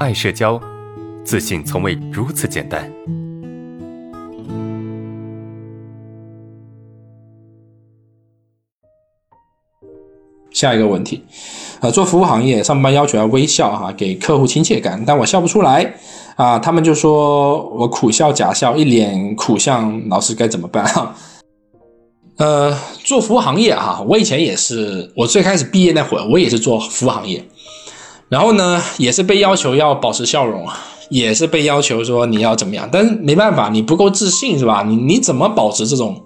爱社交，自信从未如此简单。下一个问题，呃，做服务行业上班要求要微笑哈，给客户亲切感，但我笑不出来啊，他们就说我苦笑假笑，一脸苦相，老师该怎么办哈？呃，做服务行业哈，我以前也是，我最开始毕业那会儿，我也是做服务行业。然后呢，也是被要求要保持笑容，也是被要求说你要怎么样，但是没办法，你不够自信是吧？你你怎么保持这种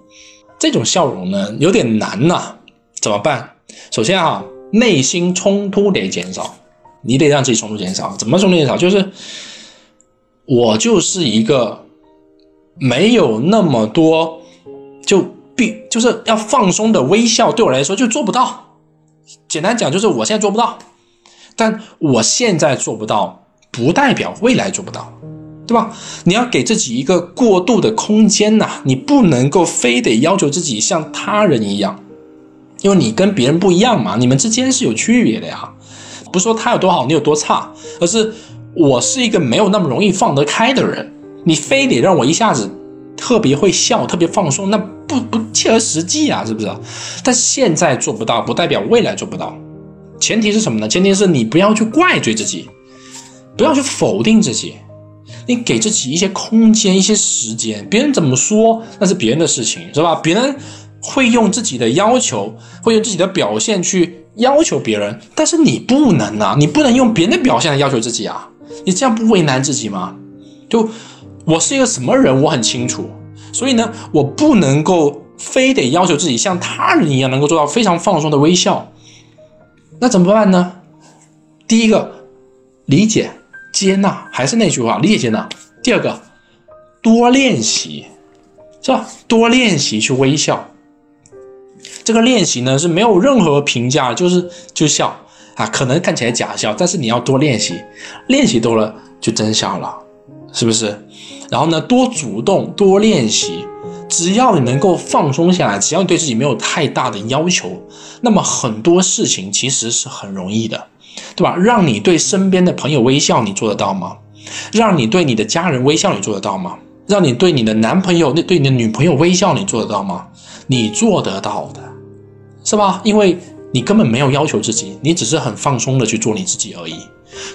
这种笑容呢？有点难呐，怎么办？首先哈，内心冲突得减少，你得让自己冲突减少。怎么冲突减少？就是我就是一个没有那么多就必就是要放松的微笑，对我来说就做不到。简单讲就是我现在做不到。但我现在做不到，不代表未来做不到，对吧？你要给自己一个过渡的空间呐，你不能够非得要求自己像他人一样，因为你跟别人不一样嘛，你们之间是有区别的呀。不是说他有多好，你有多差，而是我是一个没有那么容易放得开的人，你非得让我一下子特别会笑、特别放松，那不不切合实际啊，是不是？但现在做不到，不代表未来做不到。前提是什么呢？前提是你不要去怪罪自己，不要去否定自己，你给自己一些空间、一些时间。别人怎么说那是别人的事情，是吧？别人会用自己的要求，会用自己的表现去要求别人，但是你不能啊！你不能用别人的表现来要求自己啊！你这样不为难自己吗？就我是一个什么人，我很清楚，所以呢，我不能够非得要求自己像他人一样，能够做到非常放松的微笑。那怎么办呢？第一个，理解、接纳，还是那句话，理解、接纳。第二个，多练习，是吧？多练习去微笑。这个练习呢是没有任何评价，就是就笑啊，可能看起来假笑，但是你要多练习，练习多了就真笑了，是不是？然后呢，多主动，多练习。只要你能够放松下来，只要你对自己没有太大的要求，那么很多事情其实是很容易的，对吧？让你对身边的朋友微笑，你做得到吗？让你对你的家人微笑，你做得到吗？让你对你的男朋友、那对你的女朋友微笑，你做得到吗？你做得到的，是吧？因为你根本没有要求自己，你只是很放松的去做你自己而已。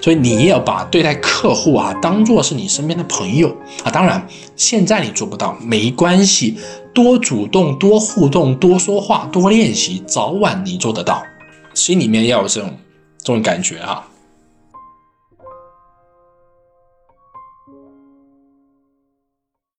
所以你也要把对待客户啊当做是你身边的朋友啊，当然现在你做不到没关系，多主动、多互动、多说话、多练习，早晚你做得到。心里面要有这种这种感觉啊。